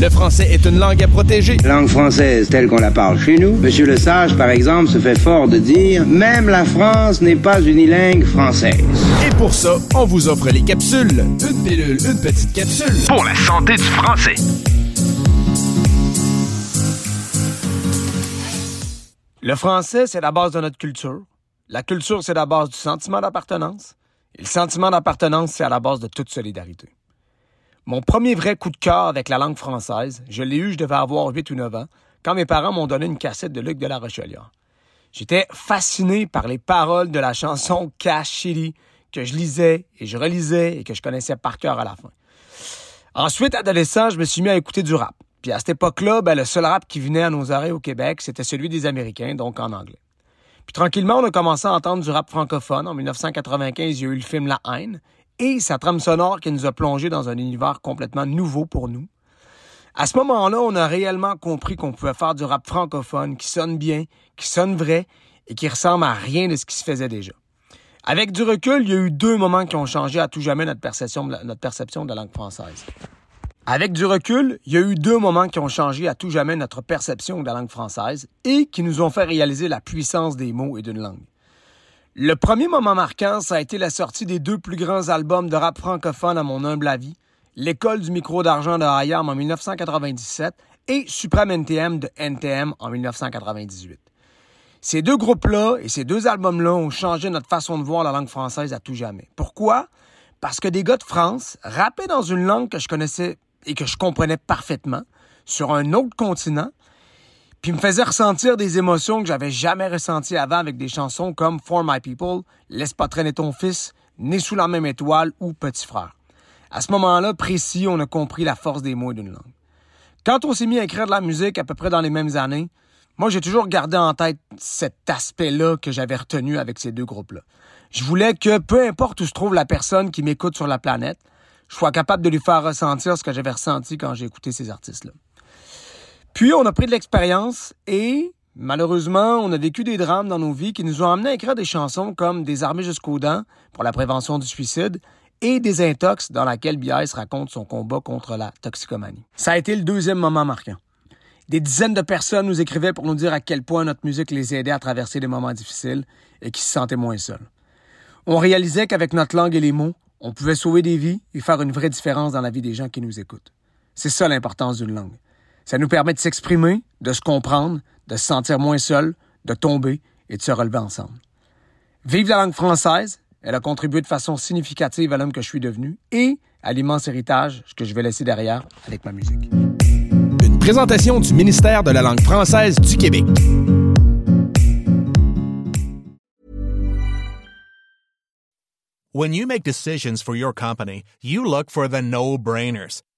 Le français est une langue à protéger. Langue française telle qu'on la parle chez nous. Monsieur Le Sage, par exemple, se fait fort de dire même la France n'est pas unilingue française. Et pour ça, on vous offre les capsules. Une pilule, une petite capsule. Pour la santé du français. Le français, c'est la base de notre culture. La culture, c'est la base du sentiment d'appartenance. Et le sentiment d'appartenance, c'est à la base de toute solidarité. Mon premier vrai coup de cœur avec la langue française, je l'ai eu, je devais avoir 8 ou 9 ans, quand mes parents m'ont donné une cassette de Luc de la Rochelière. J'étais fasciné par les paroles de la chanson Cash City que je lisais et je relisais et que je connaissais par cœur à la fin. Ensuite, adolescent, je me suis mis à écouter du rap. Puis à cette époque-là, ben, le seul rap qui venait à nos oreilles au Québec, c'était celui des Américains, donc en anglais. Puis tranquillement, on a commencé à entendre du rap francophone. En 1995, il y a eu le film La haine et sa trame sonore qui nous a plongé dans un univers complètement nouveau pour nous. À ce moment-là, on a réellement compris qu'on pouvait faire du rap francophone qui sonne bien, qui sonne vrai et qui ressemble à rien de ce qui se faisait déjà. Avec du recul, il y a eu deux moments qui ont changé à tout jamais notre perception notre perception de la langue française. Avec du recul, il y a eu deux moments qui ont changé à tout jamais notre perception de la langue française et qui nous ont fait réaliser la puissance des mots et d'une langue. Le premier moment marquant, ça a été la sortie des deux plus grands albums de rap francophone à mon humble avis, L'école du micro d'argent de Hayam en 1997 et Supreme NTM de NTM en 1998. Ces deux groupes-là et ces deux albums-là ont changé notre façon de voir la langue française à tout jamais. Pourquoi? Parce que des gars de France rappaient dans une langue que je connaissais et que je comprenais parfaitement, sur un autre continent, puis me faisaient ressentir des émotions que j'avais jamais ressenties avant avec des chansons comme For My People, Laisse pas traîner ton fils, Né sous la même étoile ou Petit frère. À ce moment-là, précis, on a compris la force des mots d'une langue. Quand on s'est mis à écrire de la musique à peu près dans les mêmes années, moi, j'ai toujours gardé en tête cet aspect-là que j'avais retenu avec ces deux groupes-là. Je voulais que, peu importe où se trouve la personne qui m'écoute sur la planète, je sois capable de lui faire ressentir ce que j'avais ressenti quand j'ai écouté ces artistes-là. Puis, on a pris de l'expérience et, malheureusement, on a vécu des drames dans nos vies qui nous ont amené à écrire des chansons comme Des armées jusqu'aux dents pour la prévention du suicide et Des intox dans laquelle Bias raconte son combat contre la toxicomanie. Ça a été le deuxième moment marquant. Des dizaines de personnes nous écrivaient pour nous dire à quel point notre musique les aidait à traverser des moments difficiles et qui se sentaient moins seuls. On réalisait qu'avec notre langue et les mots, on pouvait sauver des vies et faire une vraie différence dans la vie des gens qui nous écoutent. C'est ça l'importance d'une langue. Ça nous permet de s'exprimer, de se comprendre, de se sentir moins seul, de tomber et de se relever ensemble. Vive la langue française, elle a contribué de façon significative à l'homme que je suis devenu et à l'immense héritage que je vais laisser derrière avec ma musique. Une présentation du ministère de la langue française du Québec. When you make decisions for your company, you look for the no-brainers.